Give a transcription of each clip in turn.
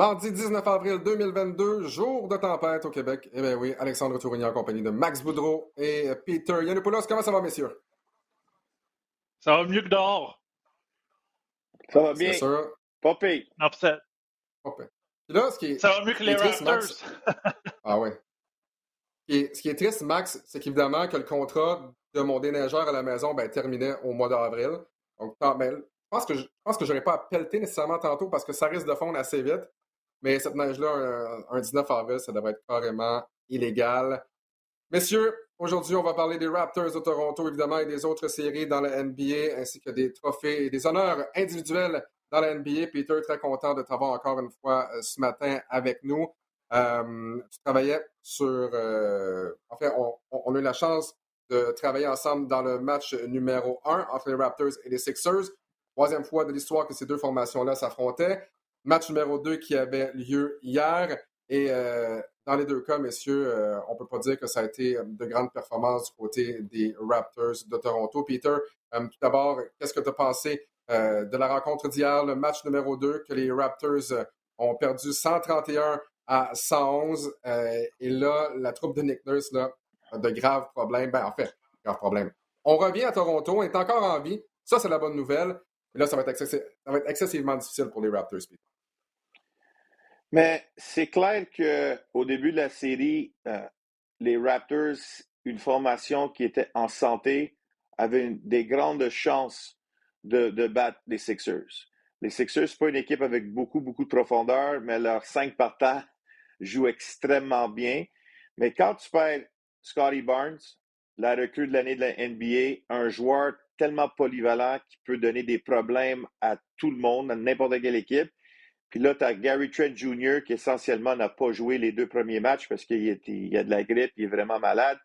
Mardi 19 avril 2022, jour de tempête au Québec. Eh bien oui, Alexandre Tourigny en compagnie de Max Boudreau et Peter Yanopoulos. Comment ça va, messieurs? Ça va mieux que dehors. Ça va bien. C'est sûr. Pire. Upset. là, ce qui est, ça va mieux que les Raptors. ah ouais. Et ce qui est triste, Max, c'est qu'évidemment que le contrat de mon déneigeur à la maison ben, terminait au mois d'avril. Donc, ben, je pense que je pense que j'aurais pas à pelleter nécessairement tantôt parce que ça risque de fondre assez vite. Mais cette neige-là, un, 19 avril, ça devrait être carrément illégal. Messieurs, aujourd'hui, on va parler des Raptors de Toronto, évidemment, et des autres séries dans la NBA, ainsi que des trophées et des honneurs individuels dans la NBA. Peter, très content de t'avoir encore une fois euh, ce matin avec nous. Euh, tu travaillais sur... Euh, en fait, on, a eu la chance de travailler ensemble dans le match numéro 1 entre les Raptors et les Sixers. Troisième fois de l'histoire que ces deux formations-là s'affrontaient. Match numéro 2 qui avait lieu hier. Et euh, dans les deux cas, messieurs, euh, on ne peut pas dire que ça a été euh, de grandes performances du côté des Raptors de Toronto. Peter, tout d'abord, qu'est-ce que tu as pensé de la rencontre d'hier, le match numéro 2, que les Raptors ont perdu 131 à 111. et là, la troupe de Nick Nurse là, a de graves problèmes. Ben, en fait, graves problèmes. On revient à Toronto, on est encore en vie. Ça, c'est la bonne nouvelle. Mais là, ça va être, ça va être excessivement difficile pour les Raptors. Peter. Mais c'est clair qu'au début de la série, euh, les Raptors, une formation qui était en santé, avaient des grandes chances de, de, battre les Sixers. Les Sixers, ce pas une équipe avec beaucoup, beaucoup de profondeur, mais leurs cinq partants jouent extrêmement bien. Mais quand tu perds Scotty Barnes, la recrue de l'année de la NBA, un joueur tellement polyvalent qui peut donner des problèmes à tout le monde, à n'importe quelle équipe, puis là, tu as Gary Trent Jr. qui essentiellement n'a pas joué les deux premiers matchs parce qu'il y a de la grippe, il est vraiment malade.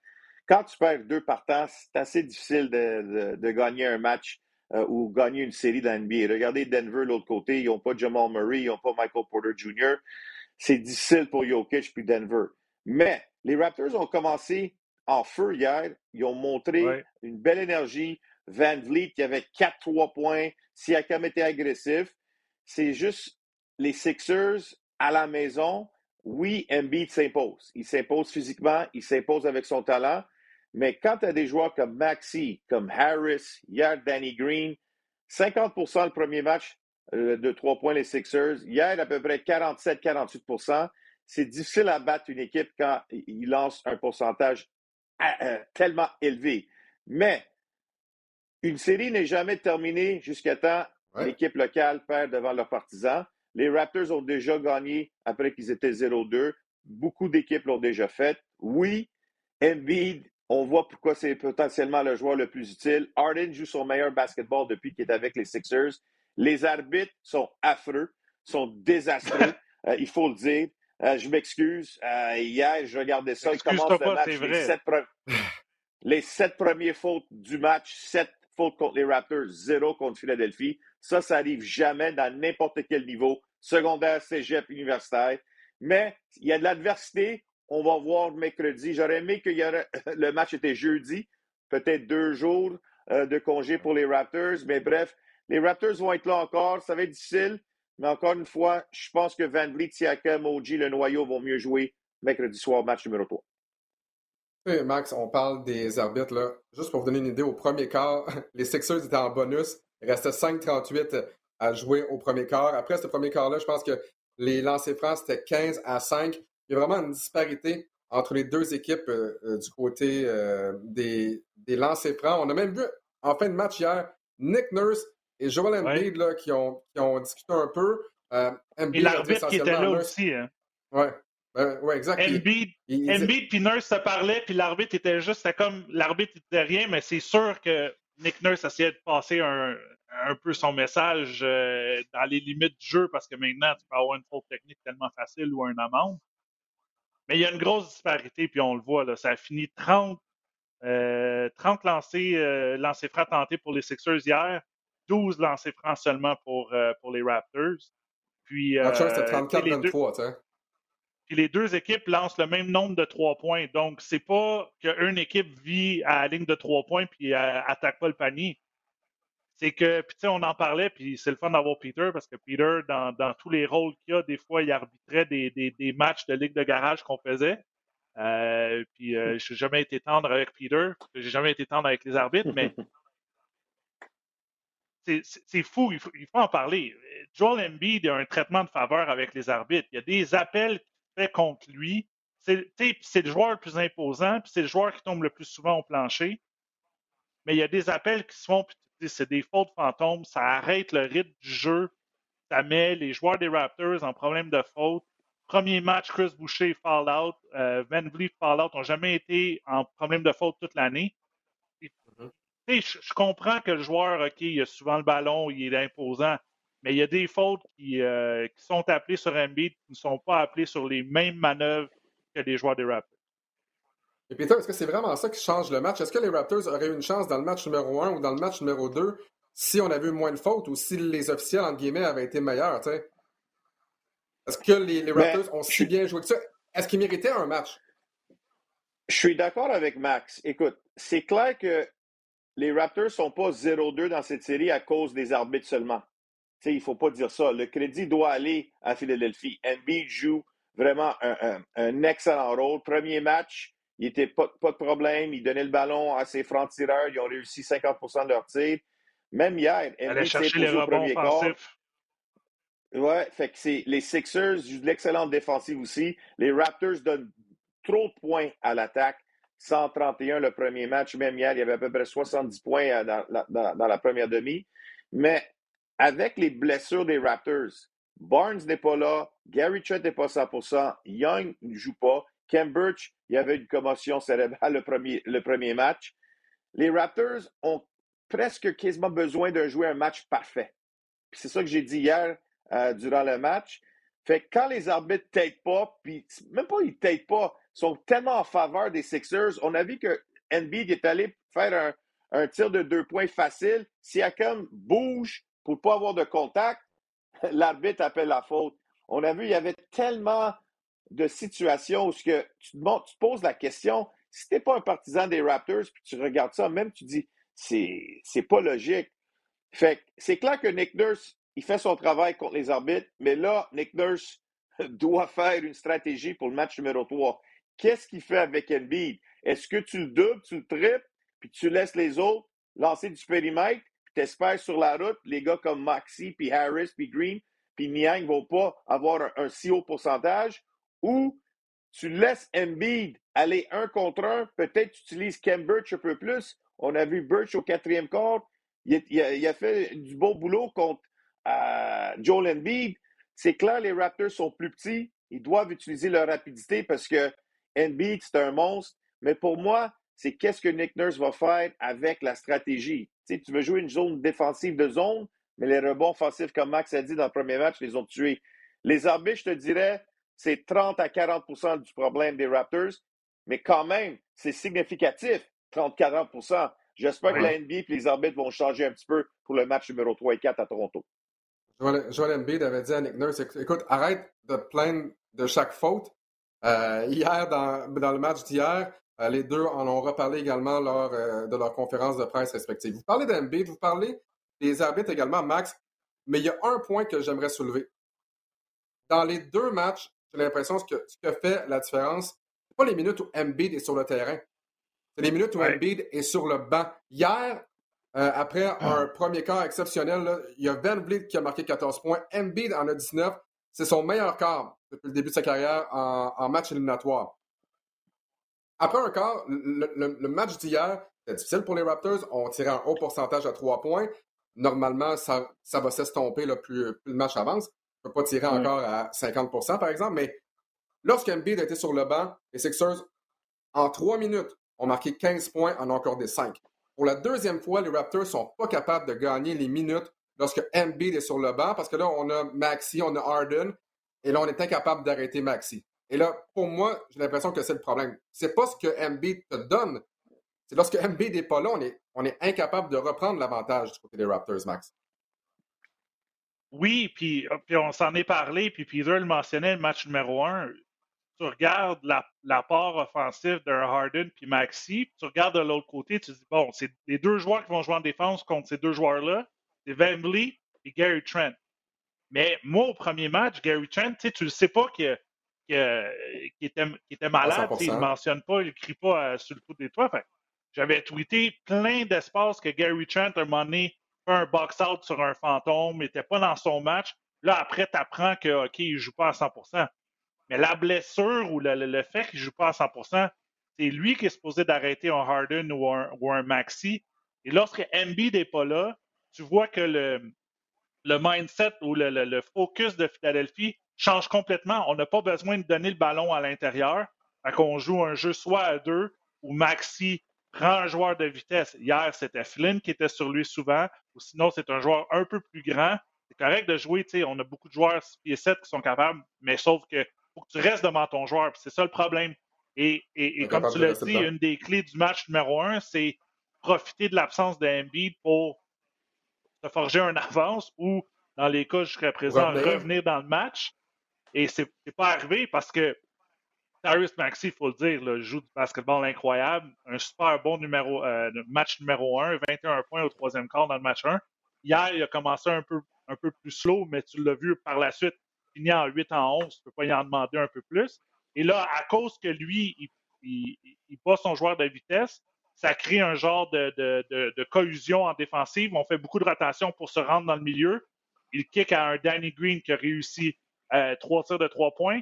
Quand tu perds deux partants, c'est assez difficile de, gagner un match euh, ou gagner une série dans NBA. Regardez Denver, de l'autre côté, ils n'ont pas Jamal Murray, ils n'ont pas Michael Porter Jr. C'est difficile pour Jokic puis Denver. Mais les Raptors ont commencé en feu hier. Ils ont montré une belle énergie. Van Vliet qui avait 4-3 points. Siakam était agressif. C'est juste les Sixers à la maison, oui, Embiid s'impose. Il s'impose physiquement, il s'impose avec son talent. Mais quand tu as des joueurs comme Maxi, comme Harris, hier Danny Green, 50% le premier match euh, de trois points les Sixers, hier à peu près 47-48% c'est difficile à battre une équipe quand il lance un pourcentage euh, euh, tellement élevé. Mais une série n'est jamais terminée jusqu'à temps l'équipe locale perd devant leurs partisans. Les Raptors ont déjà gagné après qu'ils étaient 0-2. Beaucoup d'équipes l'ont déjà fait. Oui, Embiid, on voit pourquoi c'est potentiellement le joueur le plus utile. Harden joue son meilleur basketball depuis qu'il est avec les Sixers. Les arbitres sont affreux, sont désastreux, euh, il faut le dire. Euh, je m'excuse. Euh, hier, je regardais ça. Il commence le match. Les sept, les sept premiers fautes du match, sept fautes contre les Raptors, zéro contre Philadelphie. Ça, ça arrive jamais dans n'importe quel niveau, secondaire, cégep, universitaire. Mais il y a de l'adversité. On va voir mercredi. J'aurais aimé que le match était jeudi, peut-être deux jours euh, de congé pour les Raptors. Mais bref, les Raptors vont être là encore. Ça va être difficile. Mais encore une fois, je pense que Van Vliet, Siakam, Moji, le noyau vont mieux jouer mercredi soir, match numéro 3. Max, on parle des arbitres. Là. Juste pour vous donner une idée, au premier quart, les Sixers étaient en bonus. Il restait 5-38 à jouer au premier quart. Après ce premier quart-là, je pense que les lancers francs, c'était 15 à 5. Il y a vraiment une disparité entre les deux équipes euh, euh, du côté euh, des, des lancers francs. On a même vu en fin de match hier, Nick Nurse et Joel Embiid là, qui, ont, qui ont discuté un peu. et l'arbitre qui était là aussi. Hein. Ouais. Ben, ouais, exact. Embiid, puis Nurse se parlaient, puis l'arbitre était juste, c'était comme l'arbitre n'était rien, mais c'est sûr que Nick Nurse essayait de passer un, un peu son message euh, dans les limites du jeu parce que maintenant, tu peux avoir une faute technique tellement facile ou un amende. Mais il y a une grosse disparité, puis on le voit, là, ça a fini 30, 30 euh, lancers, euh, lancers francs tentés pour les Sixers hier, 12 lancers francs seulement pour, pour les Raptors. Puis, c'était 34-23, puis les deux équipes lancent le même nombre de trois points. Donc, c'est pas qu'une équipe vit à la ligne de trois points puis attaque pas le panier c'est que, puis tu sais, on en parlait, puis c'est le fun d'avoir Peter, parce que Peter, dans, dans tous les rôles qu'il a, des fois, il arbitrait des, des, des matchs de ligue de garage qu'on faisait. Euh, puis euh, je n'ai jamais été tendre avec Peter, j'ai jamais été tendre avec les arbitres, mais c'est fou, il faut, il faut, en parler. Joel Embiid a un traitement de faveur avec les arbitres. Il y a des appels fait contre lui. C'est le joueur le plus imposant, puis c'est le joueur qui tombe le plus souvent au plancher. Mais il y a des appels qui se font, puis c'est des fautes fantômes. Ça arrête le rythme du jeu. Ça met les joueurs des Raptors en problème de faute. Premier match, Chris Boucher fall out. Euh, Van Vliet fall out n'ont jamais été en problème de faute toute l'année. Mm-hmm. Je, comprends que le joueur, OK, il a souvent le ballon, il est imposant, mais il y a des fautes qui, euh, qui sont appelées sur Embiid qui ne sont pas appelées sur les mêmes manœuvres que les joueurs des Raptors. Et Peter, est-ce que c'est vraiment ça qui change le match? Est-ce que les Raptors auraient eu une chance dans le match numéro 1 ou dans le match numéro 2 si on avait eu moins de fautes ou si les officiels, entre guillemets, avaient été meilleurs? Est-ce que les, Raptors ont si bien joué que ça? Est-ce qu'ils méritaient un match? Je suis d'accord avec Max. Écoute, c'est clair que les Raptors ne sont pas 0-2 dans cette série à cause des arbitres seulement. Sais, il ne faut pas dire ça. Le crédit doit aller à Philadelphie. Embiid joue vraiment un, excellent rôle. Premier match, il n'était pas, pas, de problème. Il donnait le ballon à ses francs-tireurs. Ils ont réussi 50% de leurs tirs. Même hier, Embiid s'est posé au premier quart. Ouais, fait que c'est les Sixers jouent de l'excellente défensive aussi. Les Raptors donnent trop de points à l'attaque. 131 le premier match, même hier, il y avait à peu près 70 points euh, dans la, dans, la première demi. Mais avec les blessures des Raptors, Barnes n'est pas là, Gary Trent n'est pas 100%, Young ne joue pas, Cambridge, il y avait une commotion cérébrale le premier, le premier match. Les Raptors ont presque quasiment besoin de jouer un match parfait. C'est ça que j'ai dit hier euh, durant le match. Fait que quand les arbitres ne pas, puis même pas ils ne pas, sont tellement en faveur des Sixers. On a vu que Embiid est allé faire un, tir de deux points facile. Siakam bouge pour ne pas avoir de contact, l'arbitre appelle la faute. On a vu, il y avait tellement de situations où que tu, te, poses la question, si tu n'es pas un partisan des Raptors, puis tu regardes ça, même tu dis, c'est, c'est pas logique. Fait c'est clair que Nick Nurse, il fait son travail contre les arbitres, mais là, Nick Nurse doit faire une stratégie pour le match numéro 3. Qu'est-ce qu'il fait avec Embiid? Est-ce que tu le doubles, tu le triples, puis tu laisses les autres lancer du périmètre, puis tu espères sur la route, les gars comme Maxi, puis Harris, puis Green, puis Niang ne vont pas avoir un, si haut pourcentage, ou tu laisses Embiid aller un contre un, peut-être tu utilises Ken Birch un peu plus. On a vu Birch au quatrième quart, il, a, fait du beau boulot contre euh, Joel Embiid. C'est clair, les Raptors sont plus petits, ils doivent utiliser leur rapidité parce que Embiid, c'est un monstre. Mais pour moi, c'est qu'est-ce que Nick Nurse va faire avec la stratégie? Tu, tu veux jouer une zone défensive de zone, mais les rebonds offensifs, comme Max a dit dans le premier match, les ont tués. Les arbitres, je te dirais, c'est 30 à 40% du problème des Raptors, mais quand même, c'est significatif, 30-40 J'espère que la NBA et les arbitres vont changer un petit peu pour le match numéro 3 et 4 à Toronto. Joel Embiid avait dit à Nick Nurse, écoute, arrête de te plaindre de chaque faute, euh, hier, dans, le match d'hier, les deux en ont reparlé également lors euh, de leur conférence de presse respective. Vous parlez d'Embiid, vous parlez des arbitres également, Max, mais il y a un point que j'aimerais soulever. Dans les deux matchs, j'ai l'impression que ce que fait la différence, ce pas les minutes où Embiid est sur le terrain. C'est les minutes où Embiid est sur le banc. Hier, après ah. un premier quart exceptionnel, il y a Van Vliet qui a marqué 14 points. Embiid en a 19. C'est son meilleur quart depuis le début de sa carrière en, match éliminatoire. Après un quart, le, match d'hier, c'était difficile pour les Raptors. On tirait un haut pourcentage à trois points. Normalement, ça, ça va s'estomper plus, plus, le match avance. On ne peut pas tirer encore à 50% par exemple. Mais lorsqu'Embiid était sur le banc, les Sixers, en trois minutes, ont marqué 15 points, en ont accordé 5. Pour la deuxième fois, les Raptors ne sont pas capables de gagner les minutes lorsque Embiid est sur le banc, parce que là, on a Maxi, on a Harden, et là, on est incapable d'arrêter Maxi. Et là, pour moi, j'ai l'impression que c'est le problème. C'est pas ce que Embiid te donne. C'est lorsque Embiid n'est pas là, on est, on est incapable de reprendre l'avantage du côté des Raptors, Max. Oui, puis, puis on s'en est parlé, puis Peter le mentionnait, le match numéro un. tu regardes l'apport offensif d'un Harden puis Maxi, tu regardes de l'autre côté, tu dis, bon, c'est les deux joueurs qui vont jouer en défense contre ces deux joueurs-là, c'est Vliet et Gary Trent. Mais moi, au premier match, Gary Trent, tu ne sais pas qu'il était, était, malade, il ne mentionne pas, il ne crie pas euh, sur le coup des toits. J'avais tweeté plein d'espace que Gary Trent, a un moment donné, fait un box-out sur un fantôme, n'était pas dans son match. Là, après, tu apprends que, OK, il ne joue pas à 100% mais la blessure ou le, fait qu'il ne joue pas à 100% c'est lui qui est supposé d'arrêter un Harden ou un, Maxi. Et lorsque Embiid n'est pas là, tu vois que le, le mindset ou le, focus de Philadelphie change complètement. On n'a pas besoin de donner le ballon à l'intérieur. qu'on joue un jeu soit à deux ou Maxi prend un joueur de vitesse. Hier, c'était Flynn qui était sur lui souvent, ou sinon, c'est un joueur un peu plus grand. C'est correct de jouer, on a beaucoup de joueurs 6 pieds 7 qui sont capables, mais sauf que faut que tu restes devant ton joueur. C'est ça le problème. Et, comme tu l'as dit, une des clés du match numéro un, c'est profiter de l'absence de pour se forger un avance ou, dans les cas jusqu'à présent, revenir. dans le match. Et c'est pas arrivé parce que Tyrus Maxi, il faut le dire, joue du basketball incroyable. Un super bon numéro, euh, match numéro un, 21 points au troisième quart dans le match 1. Hier, il a commencé un peu, un peu plus slow, mais tu l'as vu par la suite fini en 8 en 11, tu peux pas y en demander un peu plus. Et là, à cause que lui, il, il, bat son joueur de vitesse, ça crée un genre de, de, de, en défensive. On fait beaucoup de rotation pour se rendre dans le milieu. Il kick à un Danny Green qui a réussi euh, trois tirs de trois points.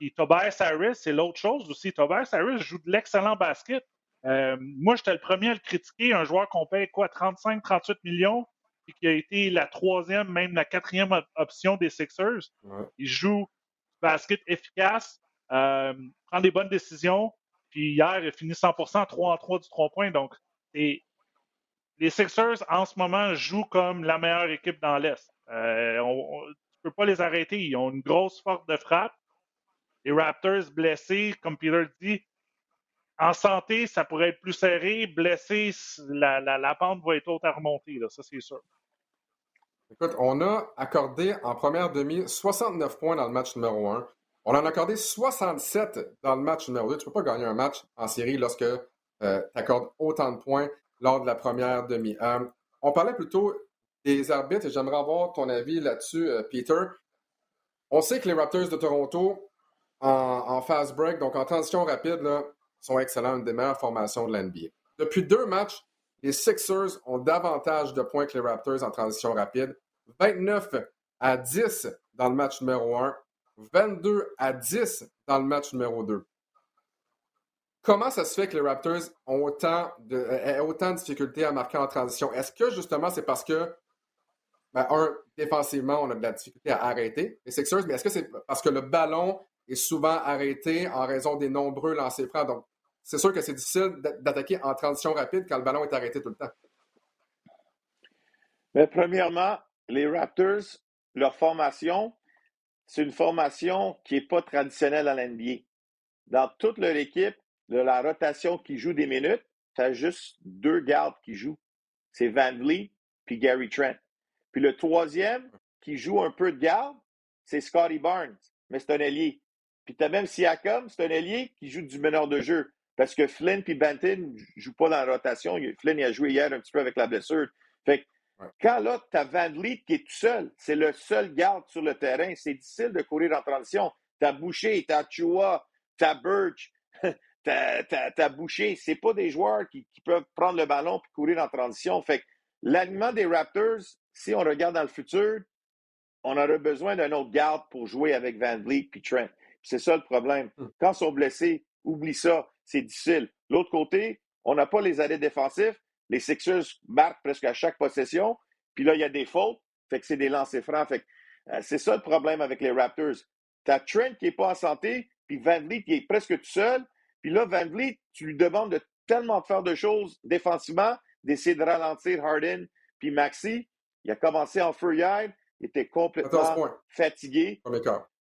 Et Tobias Harris, c'est l'autre chose aussi. Tobias Harris joue de l'excellent basket. Euh, moi, j'étais le premier à le critiquer. Un joueur qu'on paye quoi, 35, 38 millions qui a été la troisième, même la quatrième option des Sixers. Il joue basket efficace, euh, prend des bonnes décisions. Puis hier, il a fini 100% 3 en 3 du 3 points. Donc, les Sixers, en ce moment, jouent comme la meilleure équipe dans l'Est. Euh, peux pas les arrêter. Ils ont une grosse force de frappe. Les Raptors blessés, comme Peter dit, en santé, ça pourrait être plus serré. Blessé, la, la, pente va être haute à remonter, là, ça c'est sûr. Écoute, on a accordé en première demi 69 points dans le match numéro 1. On en a accordé 67 dans le match numéro 2. Tu ne peux pas gagner un match en série lorsque euh, tu accordes autant de points lors de la première demi. On parlait plutôt des arbitres et j'aimerais avoir ton avis là-dessus, euh, Peter. On sait que les Raptors de Toronto, en, fast break, donc en transition rapide, sont excellents, une des meilleures formations de l'NBA. Depuis deux matchs, les Sixers ont davantage de points que les Raptors en transition rapide. 29 à 10 dans le match numéro 1, 22 à 10 dans le match numéro 2. Comment ça se fait que les Raptors ont autant de, aient autant de difficultés à marquer en transition? Est-ce que justement c'est parce que, ben, un, défensivement, on a de la difficulté à arrêter les Sixers, mais est-ce que c'est parce que le ballon est souvent arrêté en raison des nombreux lancers francs? Donc, c'est sûr que c'est difficile d'attaquer en transition rapide quand le ballon est arrêté tout le temps. Mais premièrement, les Raptors, leur formation, c'est une formation qui n'est pas traditionnelle à l'NBA. Dans toute leur équipe, de la rotation qui joue des minutes, tu as juste deux gardes qui jouent. C'est Van Vliet puis Gary Trent. Puis le troisième qui joue un peu de garde, c'est Scotty Barnes, mais c'est un ailier. Puis tu as même Siakam, c'est un ailier qui joue du meneur de jeu. Parce que Flynn puis Benton ne jouent pas dans la rotation. Flynn il a joué hier un petit peu avec la blessure. Fait que quand là, tu as Van Vliet qui est tout seul, c'est le seul garde sur le terrain, c'est difficile de courir en transition. Tu as Boucher, tu as Chua, tu as Birch, tu as, Boucher. Ce pas des joueurs qui, peuvent prendre le ballon et courir en transition. Fait que l'alignement des Raptors, si on regarde dans le futur, on aurait besoin d'un autre garde pour jouer avec Van Vliet puis Trent. C'est ça le problème. Hmm. Quand ils sont blessés, oublie ça, c'est difficile. L'autre côté, on n'a pas les arrêts défensifs. Les Sixers marquent presque à chaque possession. Puis là, il y a des fautes. Fait que c'est des lancers francs. Fait euh, c'est ça le problème avec les Raptors. Tu as Trent qui n'est pas en santé, puis Van Vliet qui est presque tout seul. Puis là, Van Vliet, tu lui demandes de tellement de faire de choses défensivement, d'essayer de ralentir Harden, puis Maxi. Il a commencé en furieux. Il était complètement fatigué.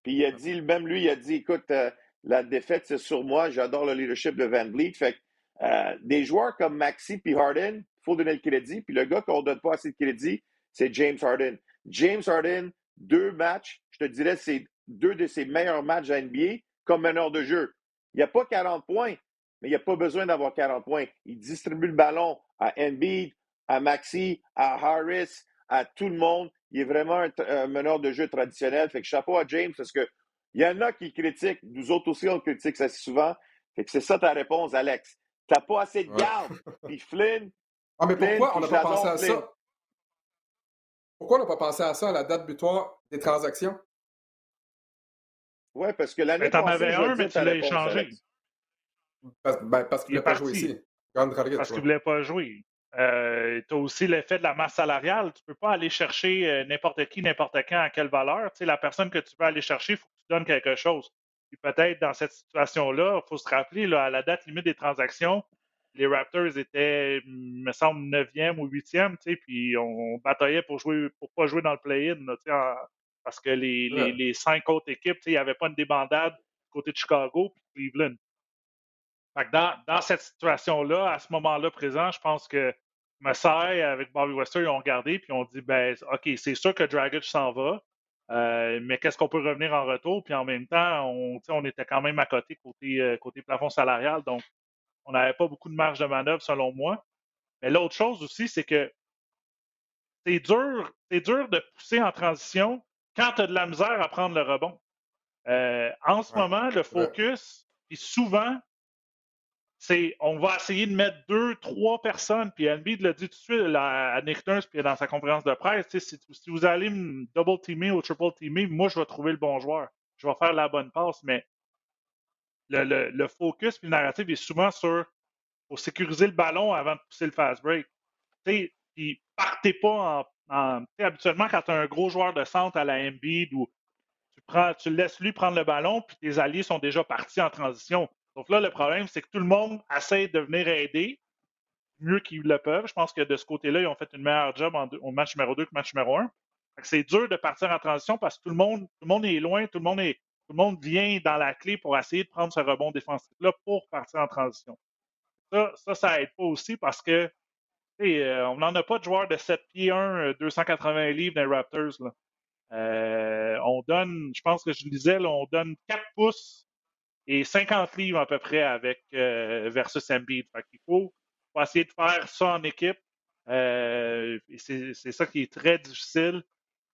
Puis il a dit, même lui, il a dit, écoute, euh, la défaite, c'est sur moi. J'adore le leadership de Van Vliet. Fait euh, des joueurs comme Maxi puis Harden, il faut donner le crédit. Puis le gars qu'on ne donne pas assez de crédit, c'est James Harden. James Harden, deux matchs, je te dirais, c'est deux de ses meilleurs matchs à NBA comme meneur de jeu. Il n'y a pas 40 points, mais il n'y a pas besoin d'avoir 40 points. Il distribue le ballon à Embiid, à Maxi, à Harris, à tout le monde. Il est vraiment un, meneur de jeu traditionnel. Fait que chapeau à James parce que il y en a qui critiquent. Nous autres aussi, on critique ça souvent. Fait que c'est ça ta réponse, Alex. T'as pas assez de garde. Puis Flynn. Ah, mais pourquoi on n'a pas pensé à ça? Pourquoi on n'a pas pensé à ça à la date butoir des transactions? Oui, parce que l'année passée. T'en avais un, mais tu l'as échangé. Parce, ben, parce qu'il ne voulait pas jouer ici. Parce qu'il ne voulait pas jouer. Euh, tu as aussi l'effet de la masse salariale. Tu ne peux pas aller chercher euh, n'importe qui, n'importe quand, à quelle valeur. Tu sais, la personne que tu veux aller chercher, il faut que tu donnes quelque chose. Puis peut-être dans cette situation-là, il faut se rappeler, là, à la date limite des transactions, les Raptors étaient, me semble, 9e ou 8e, tu sais, puis on, bataillait pour jouer pour pas jouer dans le play-in, parce que les, les, cinq autres équipes, il n'y avait pas une débandade côté de Chicago puis Cleveland. Dans, dans cette situation-là, à ce moment-là présent, je pense que Messiah avec Bobby Wester, ils ont regardé puis ont dit ben OK, c'est sûr que Dragic s'en va, euh, mais qu'est-ce qu'on peut revenir en retour? Puis en même temps, on, on était quand même à côté côté, euh, côté plafond salarial, donc on n'avait pas beaucoup de marge de manœuvre selon moi. Mais l'autre chose aussi, c'est que c'est dur, dur de pousser en transition quand tu as de la misère à prendre le rebond. Euh, en ce moment, le focus, puis souvent, on va essayer de mettre deux, trois personnes, puis Embiid l'a dit tout de suite à Nick Nurse, puis dans sa conférence de presse, si, vous allez me double teamer ou triple teamer, moi, je vais trouver le bon joueur. Je vais faire la bonne passe, mais le focus puis le narratif est souvent sur pour sécuriser le ballon avant de pousser le fast break. Puis partez pas en. habituellement, quand tu as un gros joueur de centre à la Embiid ou tu, prends, tu laisses lui prendre le ballon, puis tes alliés sont déjà partis en transition. Donc là, le problème, c'est que tout le monde essaie de venir aider mieux qu'ils le peuvent. Je pense que de ce côté-là, ils ont fait une meilleure job au match numéro 2 que match numéro 1. C'est dur de partir en transition parce que tout le monde, tout le monde est loin, tout le monde est, tout le monde vient dans la clé pour essayer de prendre ce rebond défensif-là pour partir en transition. Ça, ça, ça aide pas aussi parce que euh, on n'en a pas de joueurs de 7 pieds 1, 280 livres dans les Raptors. Euh, on donne, je pense que je disais, là, on donne 4 pouces et 50 livres à peu près avec euh, versus Embiid. Fait qu'il faut, faut, essayer de faire ça en équipe. Euh, c'est ça qui est très difficile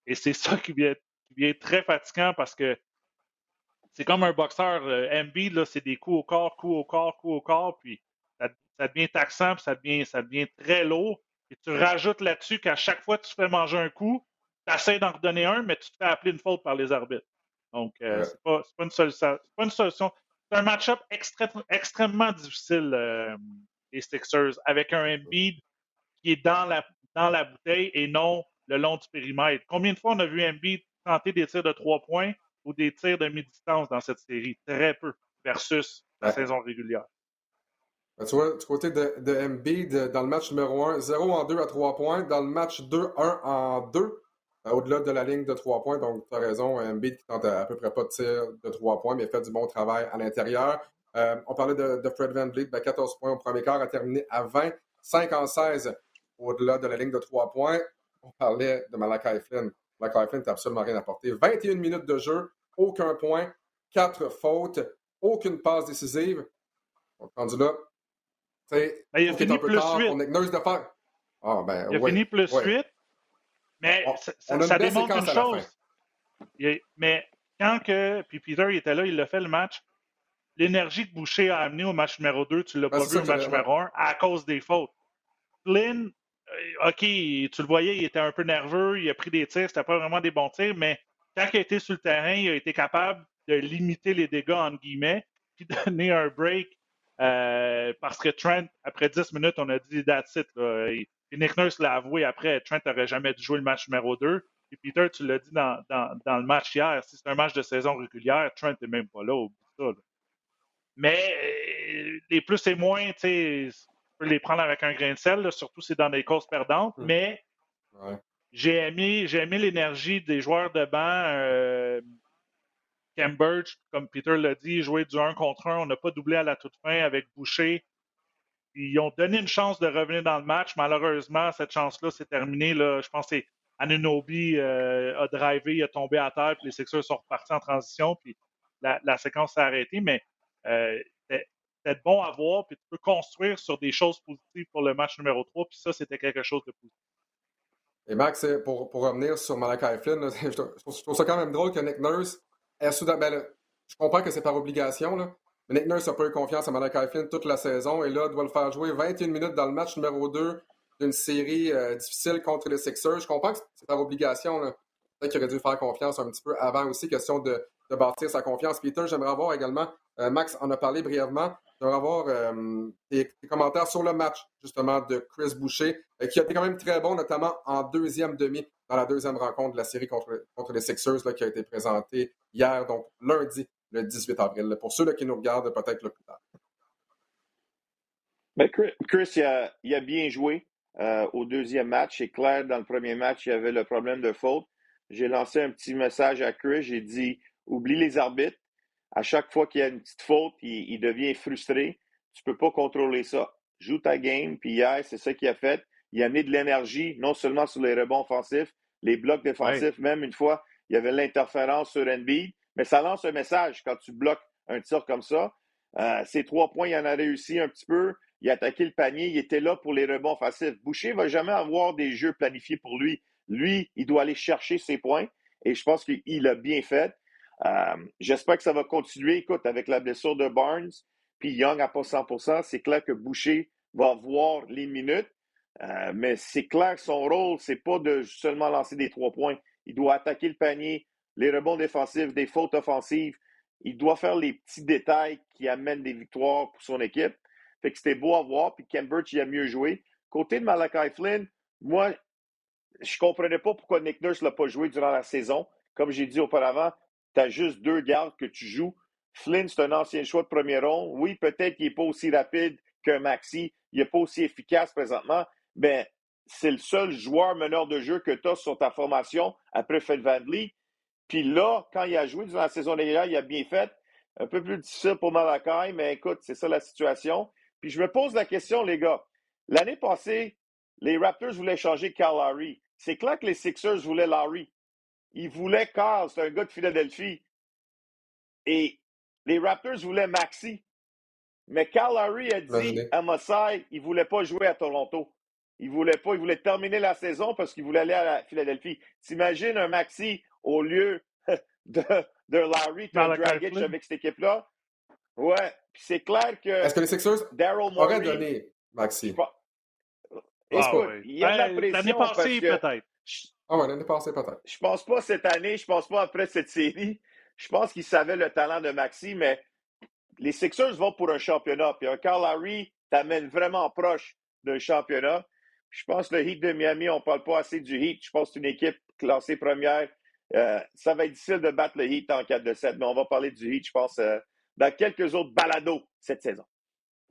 et c'est ça qui vient, qui vient très fatigant parce que c'est comme un boxeur. Euh, Embiid, c'est des coups au corps, coups au corps, coups au corps, puis ça, ça devient taxant, puis ça devient, ça devient très lourd. Et tu rajoutes là-dessus qu'à chaque fois que tu fais manger un coup, tu essaies d'en redonner un, mais tu te fais appeler une faute par les arbitres. Donc, euh, c'est pas, pas, une solution. Pas une solution. C'est un match-up extrêmement difficile, euh, les Sixers, avec un Embiid qui est dans la, dans la bouteille et non le long du périmètre. Combien de fois on a vu Embiid tenter des tirs de trois points ou des tirs de mi-distance dans cette série? Très peu versus la saison régulière. Ben, tu vois, du côté de, de Embiid, dans le match numéro 1, 0 en 2 à 3 points. Dans le match 2, 1 en 2, euh, au-delà de la ligne de 3 points. Donc, tu as raison, Embiid qui tente à, peu près pas de tir de 3 points, mais fait du bon travail à l'intérieur. Euh, on parlait de, Fred Van Vliet, 14 ben, points au premier quart, a terminé à 20, 5 en 16 au-delà de la ligne de 3 points. On parlait de Malachi Flynn. Malachi Flynn n'a absolument rien apporté. 21 minutes de jeu, aucun point, 4 fautes, aucune passe décisive. Donc, rendu là, ben, il a fini plus 8. Ah, ben, il a fini plus 8. Mais ça, démontre une chose. mais quand que. Puis Peter, il était là, il a fait le match. L'énergie que Boucher a amené au match numéro 2, tu l'as ben, pas vu au match numéro 1 à cause des fautes. Flynn, euh, OK, tu le voyais, il était un peu nerveux, il a pris des tirs, c'était pas vraiment des bons tirs, mais quand il a été sur le terrain, il a été capable de limiter les dégâts, entre guillemets, puis donner un break euh, parce que Trent, après 10 minutes, on a dit that's it. Et, Nick Nurse l'a avoué après, Trent n'aurait jamais dû jouer le match numéro 2. Et Peter, tu l'as dit dans, dans, le match hier, si c'est un match de saison régulière, Trent n'est même pas là au bout de ça. Mais euh, les plus et moins, tu sais, peux les prendre avec un grain de sel, surtout si c'est dans des courses perdantes. Hmm. Mais j'ai aimé, aimé l'énergie des joueurs de banc. Euh, Cambridge, comme Peter l'a dit, jouer du 1 contre 1. On n'a pas doublé à la toute fin avec Boucher. Ils ont donné une chance de revenir dans le match. Malheureusement, cette chance-là s'est terminée. Je pense que Anunobi euh, a drivé, il a tombé à terre, puis les Sixers sont repartis en transition. Puis la, séquence s'est arrêtée, mais euh, c'était bon à voir, puis tu peux construire sur des choses positives pour le match numéro 3, puis ça, c'était quelque chose de positif. Et Max, pour, revenir sur Malachi Flynn, je, trouve ça quand même drôle que Nick Nurse est soudain. Ben, je comprends que c'est par obligation, là, Nick Nurse a pas eu confiance à Malachi Flynn toute la saison et là, doit le faire jouer 21 minutes dans le match numéro 2 d'une série euh, difficile contre les Sixers. Je comprends que c'est par obligation. Peut-être qu'il aurait dû faire confiance un petit peu avant aussi, question de, bâtir sa confiance. Peter, j'aimerais avoir également, euh, Max en a parlé brièvement, j'aimerais avoir euh, tes, commentaires sur le match, justement, de Chris Boucher, qui a été quand même très bon, notamment en deuxième demi, dans la deuxième rencontre de la série contre, contre les Sixers, là, qui a été présentée hier, donc lundi, le 18 avril. Pour ceux là, qui nous regardent peut-être le plus tard. Ben, Chris, il, a, il, a, bien joué euh, au deuxième match. C'est clair, dans le premier match, il y avait le problème de faute. J'ai lancé un petit message à Chris. J'ai dit oublie les arbitres. À chaque fois qu'il y a une petite faute, il, devient frustré. Tu ne peux pas contrôler ça. Joue ta game. Puis hier, c'est ça qu'il a fait. Il a mis de l'énergie, non seulement sur les rebonds offensifs, les blocs défensifs, même une fois, il y avait l'interférence sur NB. Mais ça lance un message quand tu bloques un tir comme ça. Euh, ces trois points, il en a réussi un petit peu. Il a attaqué le panier. Il était là pour les rebonds offensifs. Boucher ne va jamais avoir des jeux planifiés pour lui. Lui, il doit aller chercher ses points. Et je pense qu'il a bien fait. Euh, j'espère que ça va continuer. Écoute, avec la blessure de Barnes, puis Young à pas 100% c'est clair que Boucher va voir les minutes. Euh, mais c'est clair que son rôle, c'est pas de seulement lancer des trois points. Il doit attaquer le panier, les rebonds défensifs, des fautes offensives. Il doit faire les petits détails qui amènent des victoires pour son équipe. Fait que c'était beau à voir. Puis Birch, il a mieux joué. Côté de Malachi Flynn, moi, je comprenais pas pourquoi Nick Nurse l'a pas joué durant la saison. Comme j'ai dit auparavant, tu as juste deux gardes que tu joues. Flynn, c'est un ancien choix de premier rond. Oui, peut-être qu'il n'est pas aussi rapide qu'un Maxi. Il n'est pas aussi efficace présentement, mais c'est le seul joueur meneur de jeu que tu as sur ta formation après Fed Van Puis là, quand il a joué durant la saison régulière, il a bien fait. Un peu plus difficile pour Malakai, mais écoute, c'est ça la situation. Puis je me pose la question, les gars. L'année passée, les Raptors voulaient changer Carl Larry. C'est clair que les Sixers voulaient Larry. Ils voulaient Carl, c'est un gars de Philadelphie. Et les Raptors voulaient Maxi. Mais Carl Larry a dit à Mossai, il ne voulait pas jouer à Toronto. Il voulait pas, il voulait terminer la saison parce qu'il voulait aller à la Philadelphie. T'imagines un Maxi au lieu de, de Larry, tu Dragic avec cette équipe-là? Ouais. Puis c'est clair que. Est-ce que les Sixers auraient donné Maxi? Écoute, il y a de la ben, pression. L'année passée, peut-être. Ah ouais, l'année passée, peut-être. Je pense pas cette année, je pense pas après cette série. Je pense qu'ils savaient le talent de Maxi, mais les Sixers vont pour un championnat. Puis un Carl Larry t'amène vraiment proche d'un championnat. Je pense que le Heat de Miami, on ne parle pas assez du Heat. Je pense que c'est une équipe classée première. Euh, ça va être difficile de battre le Heat en 4 de 7, mais on va parler du Heat, je pense, euh, dans quelques autres balados cette saison.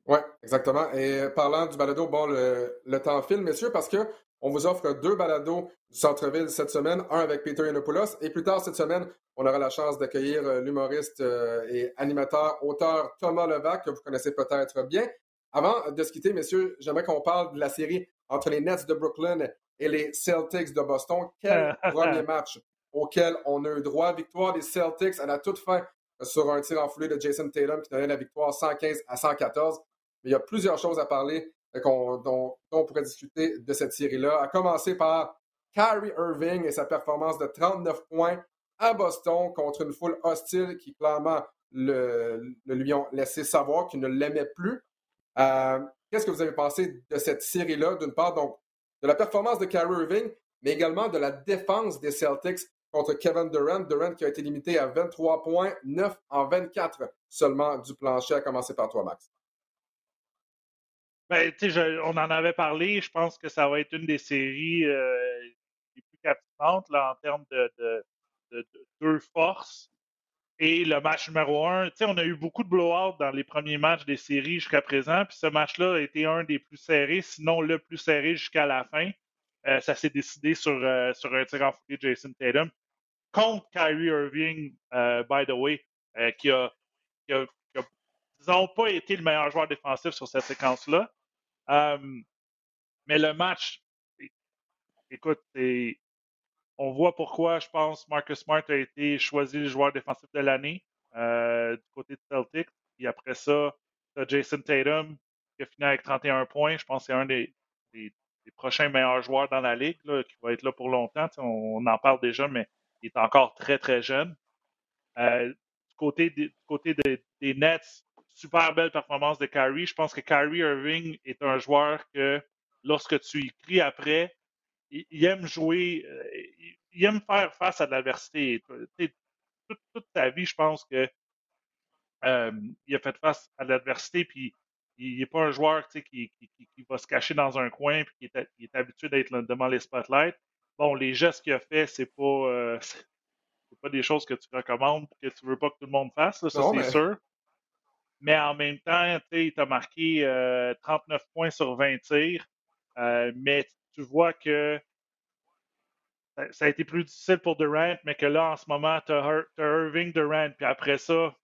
Oui, exactement. Et parlant du balado, bon, le, temps file, messieurs, parce qu'on vous offre deux balados du centre-ville cette semaine, un avec Peter Yanopoulos, et plus tard cette semaine, on aura la chance d'accueillir euh, l'humoriste et animateur, auteur Thomas Levac, que vous connaissez peut-être bien. Avant de se quitter, messieurs, j'aimerais qu'on parle de la série entre les Nets de Brooklyn et les Celtics de Boston. Quel premier match auquel on a eu droit. Victoire des Celtics à la toute fin sur un tir en foulée de Jason Tatum qui donnait la victoire 115 à 114. Mais il y a plusieurs choses à parler euh, dont, on pourrait discuter de cette série-là, à commencer par Kyrie Irving et sa performance de 39 points à Boston contre une foule hostile qui clairement le, lui ont laissé savoir qu'ils ne l'aimaient plus. Euh, Qu'est-ce que vous avez pensé de cette série-là, d'une part, donc, de la performance de Kyrie Irving, mais également de la défense des Celtics contre Kevin Durant. Durant qui a été limité à 23 points, 9 en 24 seulement du plancher, à commencer par toi, Max. Ben, on en avait parlé. Je pense que ça va être une des séries euh, les plus captivantes là, en termes de, de deux forces. Et le match numéro un, on a eu beaucoup de blowouts dans les premiers matchs des séries jusqu'à présent, puis ce match-là a été un des plus serrés, sinon le plus serré jusqu'à la fin. Euh, ça s'est décidé sur, euh, sur un tir en de Jason Tatum contre Kyrie Irving, euh, by the way, qui a, qui, a, disons, pas été le meilleur joueur défensif sur cette séquence-là. mais le match, écoute, on voit pourquoi, je pense, Marcus Smart a été choisi le joueur défensif de l'année. du côté de Celtic. Puis après ça, tu as Jason Tatum qui a fini avec 31 points. Je pense que c'est un des, prochains meilleurs joueurs dans la ligue, qui va être là pour longtemps. on, en parle déjà, mais il est encore très, très jeune. du côté, des, Nets, super belle performance de Kyrie. Je pense que Kyrie Irving est un joueur que lorsque tu écris après, il, aime jouer, euh, il, aime faire face à l'adversité. Toute, toute, sa vie, je pense que euh, il a fait face à l'adversité, puis il n'est pas un joueur qui, va se cacher dans un coin et qui est, habitué d'être devant les spotlights. Bon, les gestes qu'il a fait, c'est pas, euh, pas des choses que tu recommandes que tu veux pas que tout le monde fasse, ça, c'est sûr mais en même temps, il t'a marqué 39 euh, points sur 20 tirs. Euh, mais tu vois que ça a été plus difficile pour Durant, mais que là, en ce moment, tu as, Irving Durant, puis après ça,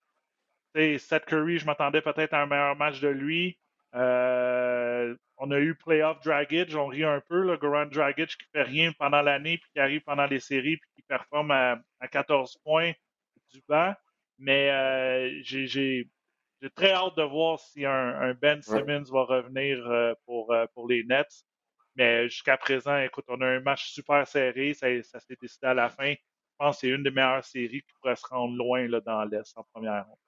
Seth Curry, je m'attendais peut-être à un meilleur match de lui. Euh, on a eu Playoff Dragic, on rit un peu, le Goran Dragic qui fait rien pendant l'année, puis qui arrive pendant les séries, puis qui performe à, 14 points du banc. Mais j'ai j'ai très hâte de voir si un, Ben Simmons va revenir euh, pour, euh, pour les Nets. Mais jusqu'à présent, écoute, on a un match super serré. Ça, s'est décidé à la fin. Je pense que c'est une des meilleures séries qui pourrait se rendre loin là, dans l'Est en première ronde.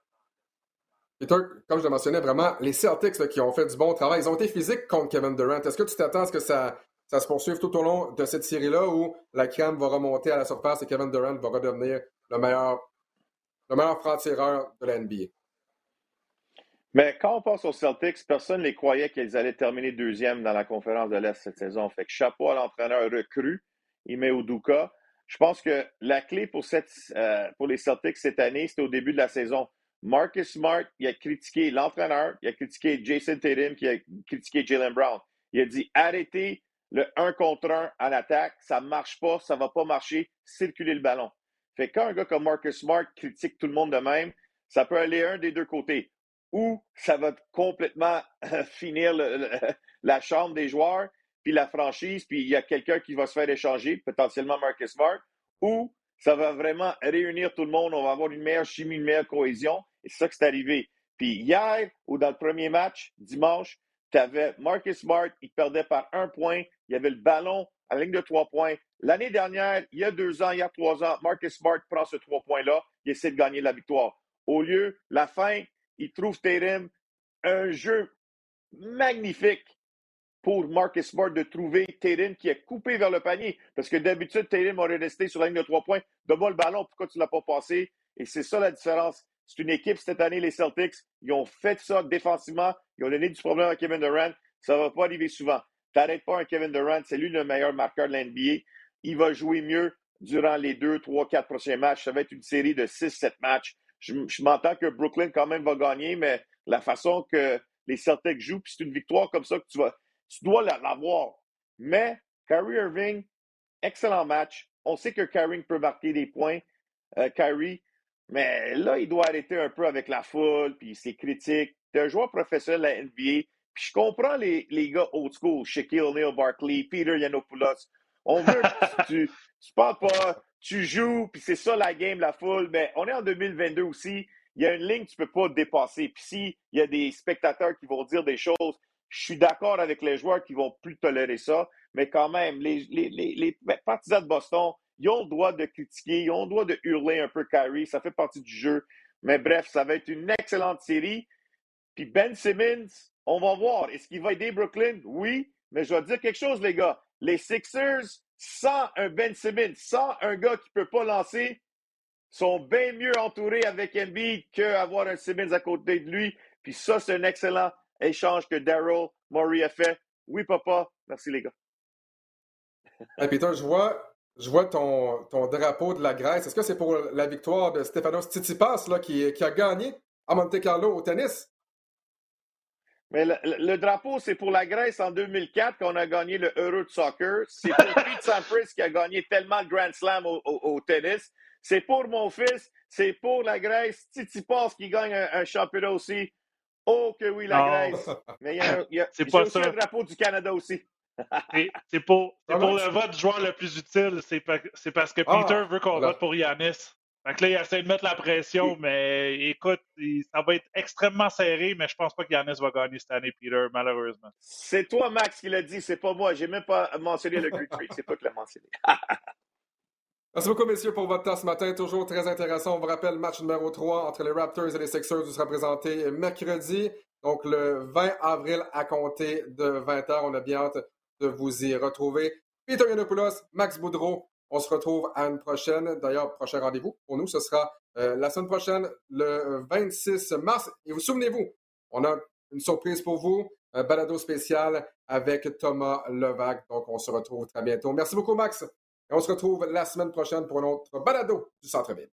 Peter, comme je le mentionnais, vraiment, les Celtics qui ont fait du bon travail, ils ont été physiques contre Kevin Durant. Est-ce que tu t'attends à ce que ça, ça se poursuive tout au long de cette série-là où la crème va remonter à la surface et Kevin Durant va redevenir le meilleur, le meilleur franc-tireur de la NBA? Mais quand on pense aux Celtics, personne ne les croyait qu'ils allaient terminer deuxième dans la conférence de l'Est cette saison. Fait que chapeau à l'entraîneur recru, Ime Uduka. Je pense que la clé pour, cette, euh, pour les Celtics cette année, c'était au début de la saison. Marcus Smart, il a critiqué l'entraîneur, il a critiqué Jason Tatum, qui a critiqué Jalen Brown. Il a dit arrêtez le 1 contre 1 en attaque, ça ne marche pas, ça ne va pas marcher, circuler le ballon. Fait quand un gars comme Marcus Smart critique tout le monde de même, ça peut aller un des deux côtés ou ça va complètement finir la chambre des joueurs, puis la franchise, puis il y a quelqu'un qui va se faire échanger, potentiellement Marcus Smart, ou ça va vraiment réunir tout le monde, on va avoir une meilleure chimie, une meilleure cohésion, et c'est ça qui est arrivé. Puis hier, ou dans le premier match, dimanche, tu avais Marcus Smart, il perdait par un point, il y avait le ballon à la ligne de trois points. L'année dernière, il y a deux ans, il y a trois ans, Marcus Smart prend ce trois points-là, il essaie de gagner la victoire. Au lieu, la fin, il trouve Tatum un jeu magnifique pour Marcus Smart de trouver Tatum qui est coupé vers le panier. Parce que d'habitude, Tatum aurait resté sur la ligne de trois points. Donne-moi le ballon, pourquoi tu ne l'as pas passé? Et c'est ça la différence. C'est une équipe cette année, les Celtics. Ils ont fait ça défensivement. Ils ont donné du problème à Kevin Durant. Ça ne va pas arriver souvent. T'arrêtes pas un Kevin Durant, c'est lui le meilleur marqueur de l'NBA. Il va jouer mieux durant les deux, trois, quatre prochains matchs. Ça va être une série de six, sept matchs je, m'entends que Brooklyn quand même va gagner, mais la façon que les Celtics jouent, puis c'est une victoire comme ça que tu dois l'avoir. Mais Kyrie Irving, excellent match. On sait que Kyrie peut marquer des points, euh, Kyrie, mais là, il doit arrêter un peu avec la foule, puis ses critiques. es un joueur professionnel à NBA, puis je comprends les, les gars old school, Shaquille O'Neal, Barkley, Peter Yanopoulos. On veut tu, tu parles pas, tu joues, puis c'est ça la game, la foule. Mais on est en 2022 aussi. Il y a une ligne que tu peux pas dépasser. Puis s'il y a des spectateurs qui vont dire des choses, je suis d'accord avec les joueurs qui vont plus tolérer ça. Mais quand même, les, les, partisans de Boston, ils ont le droit de critiquer, ils ont le droit de hurler un peu Kyrie. Ça fait partie du jeu. Mais bref, ça va être une excellente série. Puis Ben Simmons, on va voir. Est-ce qu'il va aider Brooklyn? Oui. Mais je vais dire quelque chose, les gars. Les Sixers, sans un Ben Simmons, sans un gars qui ne peut pas lancer, sont bien mieux entourés avec Embiid qu'avoir un Simmons à côté de lui. Puis ça, c'est un excellent échange que Daryl Murray a fait. Oui, papa. Merci, les gars. hey Peter, je vois, je vois ton, ton drapeau de la Grèce. Est-ce que c'est pour la victoire de Stefanos Tsitsipas là, qui, qui a gagné à Monte Carlo au tennis? Mais le, drapeau, c'est pour la Grèce en 2004 qu'on a gagné le Euro de soccer. C'est pour Pete Sampras qui a gagné tellement de Grand Slam au, tennis. C'est pour mon fils. C'est pour la Grèce. Titi Pass qui gagne un, championnat aussi. Oh que oui, la Grèce. Mais il y a, y a aussi un drapeau du Canada aussi. C'est pour, pour le vote du joueur le plus utile. C'est parce que ah, Peter veut qu'on vote pour Yanis. Fait que là, il essaie de mettre la pression, mais écoute, ça va être extrêmement serré, mais je pense pas qu'Yannis va gagner cette année, Peter, malheureusement. C'est toi, Max, qui l'a dit, c'est pas moi. J'ai même pas mentionné le Great Trade, c'est toi qui l'as mentionné. Merci beaucoup, messieurs, pour votre temps ce matin. Toujours très intéressant. On vous rappelle, match numéro 3 entre les Raptors et les Sixers sera présenté mercredi, donc le 20 avril à compter de 20h. On a bien hâte de vous y retrouver. Peter Yanopoulos, Max Boudreau, on se retrouve à une prochaine. D'ailleurs, prochain rendez-vous pour nous, ce sera euh, la semaine prochaine, le 26 mars. Et vous souvenez-vous, on a une surprise pour vous, un balado spécial avec Thomas Levac. Donc, on se retrouve très bientôt. Merci beaucoup, Max. Et on se retrouve la semaine prochaine pour un autre balado du Centre-Ville.